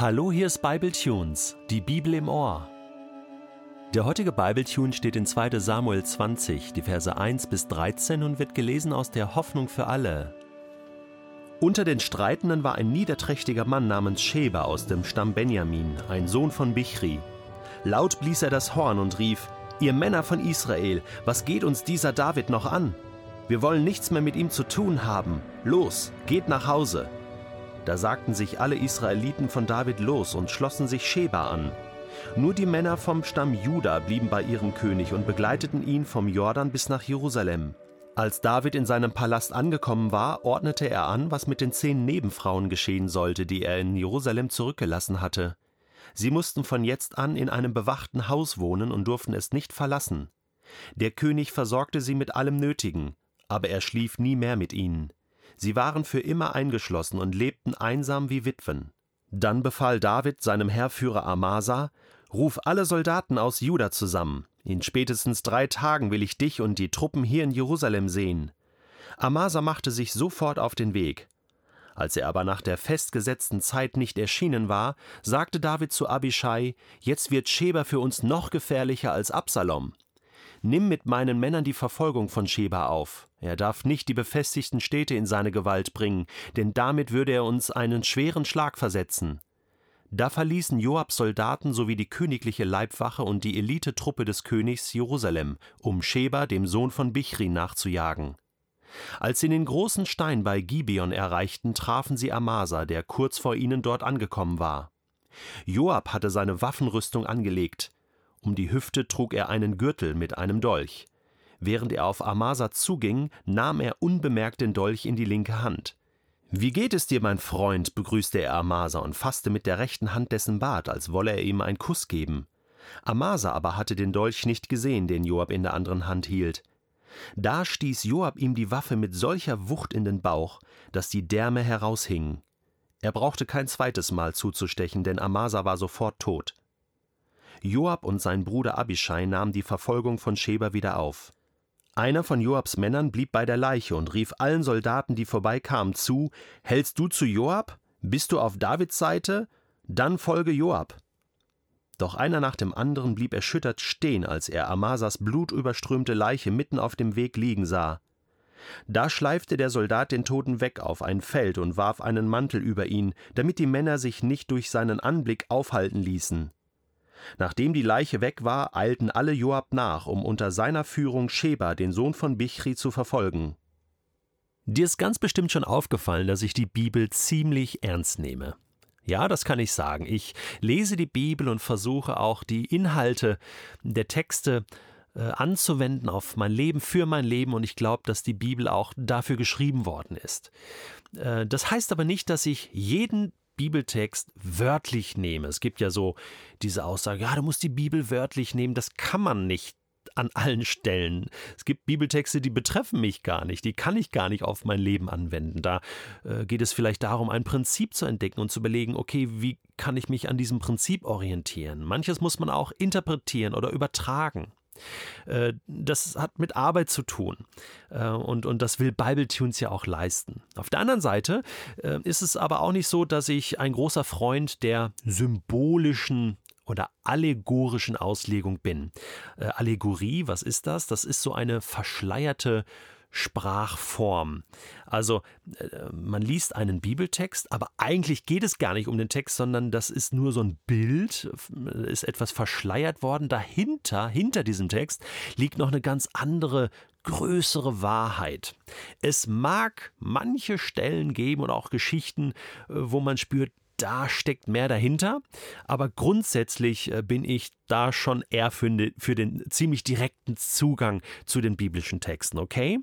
Hallo, hier ist Bible Tunes, die Bibel im Ohr. Der heutige Bible Tune steht in 2. Samuel 20, die Verse 1 bis 13 und wird gelesen aus der Hoffnung für alle. Unter den Streitenden war ein niederträchtiger Mann namens Sheba aus dem Stamm Benjamin, ein Sohn von Bichri. Laut blies er das Horn und rief: Ihr Männer von Israel, was geht uns dieser David noch an? Wir wollen nichts mehr mit ihm zu tun haben. Los, geht nach Hause. Da sagten sich alle Israeliten von David los und schlossen sich Sheba an. Nur die Männer vom Stamm Juda blieben bei ihrem König und begleiteten ihn vom Jordan bis nach Jerusalem. Als David in seinem Palast angekommen war, ordnete er an, was mit den zehn Nebenfrauen geschehen sollte, die er in Jerusalem zurückgelassen hatte. Sie mussten von jetzt an in einem bewachten Haus wohnen und durften es nicht verlassen. Der König versorgte sie mit allem Nötigen, aber er schlief nie mehr mit ihnen. Sie waren für immer eingeschlossen und lebten einsam wie Witwen. Dann befahl David seinem Heerführer Amasa: Ruf alle Soldaten aus Juda zusammen. In spätestens drei Tagen will ich dich und die Truppen hier in Jerusalem sehen. Amasa machte sich sofort auf den Weg. Als er aber nach der festgesetzten Zeit nicht erschienen war, sagte David zu Abishai: Jetzt wird Sheba für uns noch gefährlicher als Absalom. Nimm mit meinen Männern die Verfolgung von Sheba auf. Er darf nicht die befestigten Städte in seine Gewalt bringen, denn damit würde er uns einen schweren Schlag versetzen. Da verließen Joabs Soldaten sowie die königliche Leibwache und die Elitetruppe des Königs Jerusalem, um Sheba, dem Sohn von Bichri, nachzujagen. Als sie den großen Stein bei Gibeon erreichten, trafen sie Amasa, der kurz vor ihnen dort angekommen war. Joab hatte seine Waffenrüstung angelegt. Um die Hüfte trug er einen Gürtel mit einem Dolch. Während er auf Amasa zuging, nahm er unbemerkt den Dolch in die linke Hand. Wie geht es dir, mein Freund? begrüßte er Amasa und fasste mit der rechten Hand dessen Bart, als wolle er ihm einen Kuss geben. Amasa aber hatte den Dolch nicht gesehen, den Joab in der anderen Hand hielt. Da stieß Joab ihm die Waffe mit solcher Wucht in den Bauch, dass die Därme heraushingen. Er brauchte kein zweites Mal zuzustechen, denn Amasa war sofort tot. Joab und sein Bruder Abishai nahmen die Verfolgung von Sheba wieder auf. Einer von Joabs Männern blieb bei der Leiche und rief allen Soldaten, die vorbeikamen, zu: Hältst du zu Joab? Bist du auf Davids Seite? Dann folge Joab. Doch einer nach dem anderen blieb erschüttert stehen, als er Amasas blutüberströmte Leiche mitten auf dem Weg liegen sah. Da schleifte der Soldat den Toten weg auf ein Feld und warf einen Mantel über ihn, damit die Männer sich nicht durch seinen Anblick aufhalten ließen. Nachdem die Leiche weg war, eilten alle Joab nach, um unter seiner Führung Sheba, den Sohn von Bichri, zu verfolgen. Dir ist ganz bestimmt schon aufgefallen, dass ich die Bibel ziemlich ernst nehme. Ja, das kann ich sagen. Ich lese die Bibel und versuche auch die Inhalte der Texte äh, anzuwenden auf mein Leben, für mein Leben und ich glaube, dass die Bibel auch dafür geschrieben worden ist. Äh, das heißt aber nicht, dass ich jeden Bibeltext wörtlich nehme. Es gibt ja so diese Aussage, ja, du musst die Bibel wörtlich nehmen. Das kann man nicht an allen Stellen. Es gibt Bibeltexte, die betreffen mich gar nicht, die kann ich gar nicht auf mein Leben anwenden. Da äh, geht es vielleicht darum, ein Prinzip zu entdecken und zu überlegen, okay, wie kann ich mich an diesem Prinzip orientieren? Manches muss man auch interpretieren oder übertragen. Äh, das hat mit Arbeit zu tun äh, und, und das will Bibletunes ja auch leisten. Auf der anderen Seite äh, ist es aber auch nicht so, dass ich ein großer Freund der symbolischen oder allegorischen Auslegung bin. Allegorie, was ist das? Das ist so eine verschleierte Sprachform. Also man liest einen Bibeltext, aber eigentlich geht es gar nicht um den Text, sondern das ist nur so ein Bild, ist etwas verschleiert worden. Dahinter, hinter diesem Text, liegt noch eine ganz andere größere Wahrheit. Es mag manche Stellen geben und auch Geschichten, wo man spürt, da steckt mehr dahinter, aber grundsätzlich bin ich da schon eher für, für den ziemlich direkten Zugang zu den biblischen Texten, okay?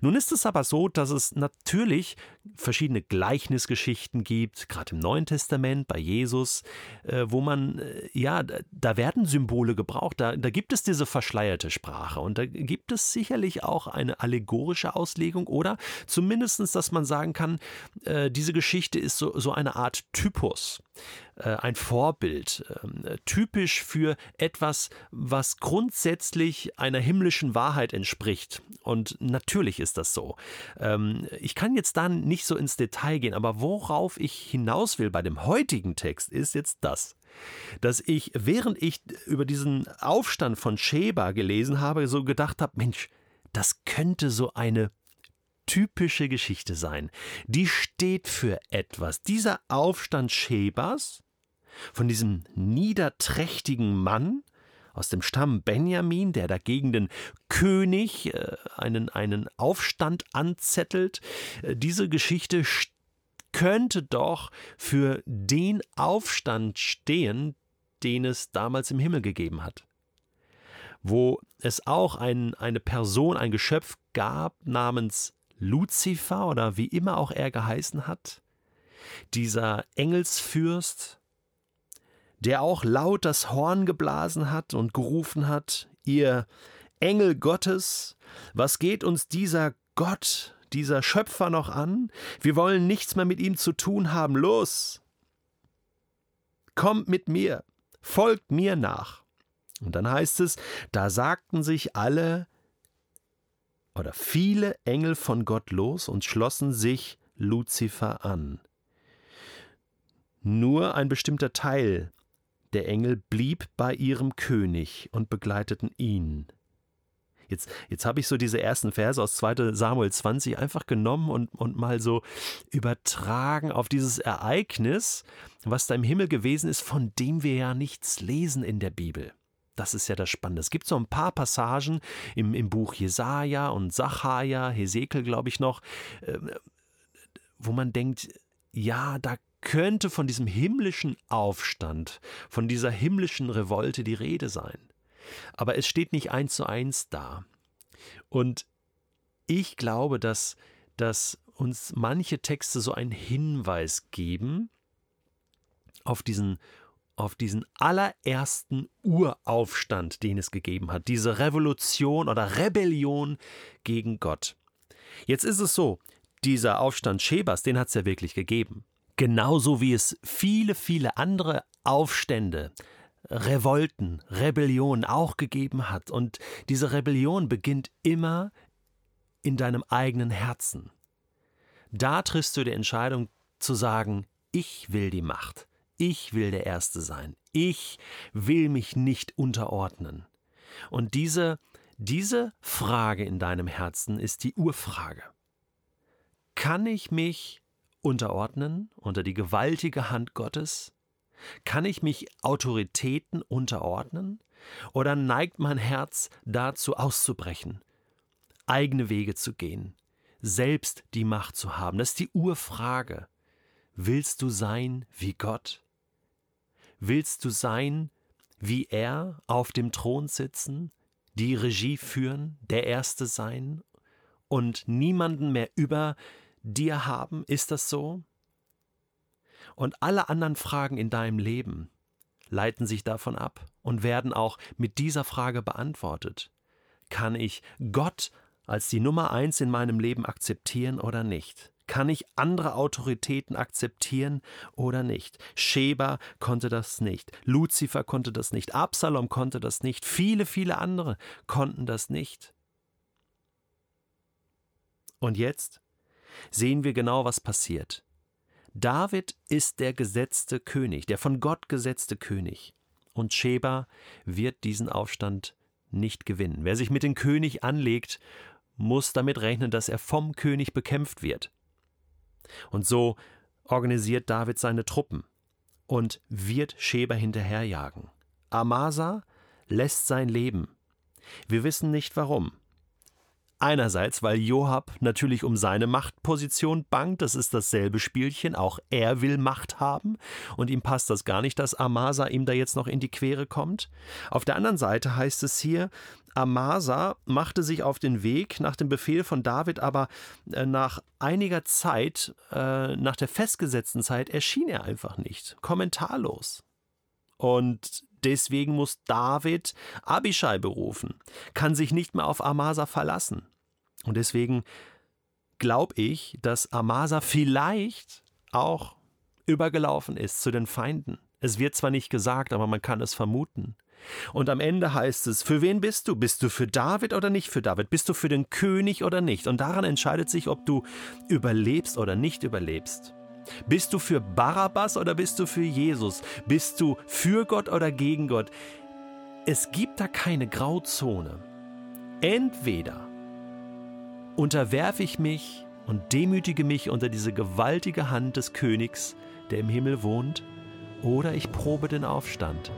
Nun ist es aber so, dass es natürlich verschiedene Gleichnisgeschichten gibt, gerade im Neuen Testament bei Jesus, äh, wo man, äh, ja, da werden Symbole gebraucht, da, da gibt es diese verschleierte Sprache und da gibt es sicherlich auch eine allegorische Auslegung oder zumindest, dass man sagen kann, äh, diese Geschichte ist so, so eine Art Typus. Äh, ein Vorbild, äh, typisch für etwas, was grundsätzlich einer himmlischen Wahrheit entspricht. Und natürlich ist das so. Ähm, ich kann jetzt da nicht so ins Detail gehen, aber worauf ich hinaus will bei dem heutigen Text ist jetzt das dass ich, während ich über diesen Aufstand von Sheba gelesen habe, so gedacht habe, Mensch, das könnte so eine typische Geschichte sein. Die steht für etwas. Dieser Aufstand Shebas, von diesem niederträchtigen Mann aus dem Stamm Benjamin, der dagegen den König äh, einen, einen Aufstand anzettelt, äh, diese Geschichte könnte doch für den Aufstand stehen, den es damals im Himmel gegeben hat. Wo es auch ein, eine Person, ein Geschöpf gab namens Luzifer oder wie immer auch er geheißen hat, dieser Engelsfürst, der auch laut das Horn geblasen hat und gerufen hat, ihr Engel Gottes, was geht uns dieser Gott, dieser Schöpfer noch an? Wir wollen nichts mehr mit ihm zu tun haben. Los! Kommt mit mir, folgt mir nach. Und dann heißt es, da sagten sich alle oder viele Engel von Gott los und schlossen sich Luzifer an. Nur ein bestimmter Teil der Engel blieb bei ihrem König und begleiteten ihn. Jetzt, jetzt habe ich so diese ersten Verse aus 2 Samuel 20 einfach genommen und, und mal so übertragen auf dieses Ereignis, was da im Himmel gewesen ist, von dem wir ja nichts lesen in der Bibel. Das ist ja das Spannende. Es gibt so ein paar Passagen im, im Buch Jesaja und Sacharja, Hesekiel, glaube ich noch, äh, wo man denkt, ja, da könnte von diesem himmlischen Aufstand, von dieser himmlischen Revolte die Rede sein aber es steht nicht eins zu eins da. Und ich glaube, dass, dass uns manche Texte so einen Hinweis geben auf diesen, auf diesen allerersten Uraufstand, den es gegeben hat, diese Revolution oder Rebellion gegen Gott. Jetzt ist es so, dieser Aufstand Schebers, den hat es ja wirklich gegeben. Genauso wie es viele, viele andere Aufstände, Revolten, Rebellion auch gegeben hat. Und diese Rebellion beginnt immer in deinem eigenen Herzen. Da triffst du die Entscheidung zu sagen, ich will die Macht, ich will der Erste sein, ich will mich nicht unterordnen. Und diese, diese Frage in deinem Herzen ist die Urfrage. Kann ich mich unterordnen unter die gewaltige Hand Gottes? Kann ich mich Autoritäten unterordnen? Oder neigt mein Herz dazu auszubrechen, eigene Wege zu gehen, selbst die Macht zu haben? Das ist die Urfrage. Willst du sein wie Gott? Willst du sein wie er auf dem Thron sitzen, die Regie führen, der Erste sein und niemanden mehr über dir haben? Ist das so? Und alle anderen Fragen in deinem Leben leiten sich davon ab und werden auch mit dieser Frage beantwortet. Kann ich Gott als die Nummer eins in meinem Leben akzeptieren oder nicht? Kann ich andere Autoritäten akzeptieren oder nicht? Sheba konnte das nicht, Luzifer konnte das nicht, Absalom konnte das nicht, viele, viele andere konnten das nicht. Und jetzt sehen wir genau, was passiert. David ist der gesetzte König, der von Gott gesetzte König. Und Sheba wird diesen Aufstand nicht gewinnen. Wer sich mit dem König anlegt, muss damit rechnen, dass er vom König bekämpft wird. Und so organisiert David seine Truppen und wird Sheba hinterherjagen. Amasa lässt sein Leben. Wir wissen nicht warum. Einerseits, weil Joab natürlich um seine Machtposition bangt, das ist dasselbe Spielchen, auch er will Macht haben und ihm passt das gar nicht, dass Amasa ihm da jetzt noch in die Quere kommt. Auf der anderen Seite heißt es hier, Amasa machte sich auf den Weg nach dem Befehl von David, aber äh, nach einiger Zeit, äh, nach der festgesetzten Zeit, erschien er einfach nicht, kommentarlos. Und deswegen muss David Abishai berufen, kann sich nicht mehr auf Amasa verlassen. Und deswegen glaube ich, dass Amasa vielleicht auch übergelaufen ist zu den Feinden. Es wird zwar nicht gesagt, aber man kann es vermuten. Und am Ende heißt es, für wen bist du? Bist du für David oder nicht für David? Bist du für den König oder nicht? Und daran entscheidet sich, ob du überlebst oder nicht überlebst. Bist du für Barabbas oder bist du für Jesus? Bist du für Gott oder gegen Gott? Es gibt da keine Grauzone. Entweder unterwerfe ich mich und demütige mich unter diese gewaltige Hand des Königs, der im Himmel wohnt, oder ich probe den Aufstand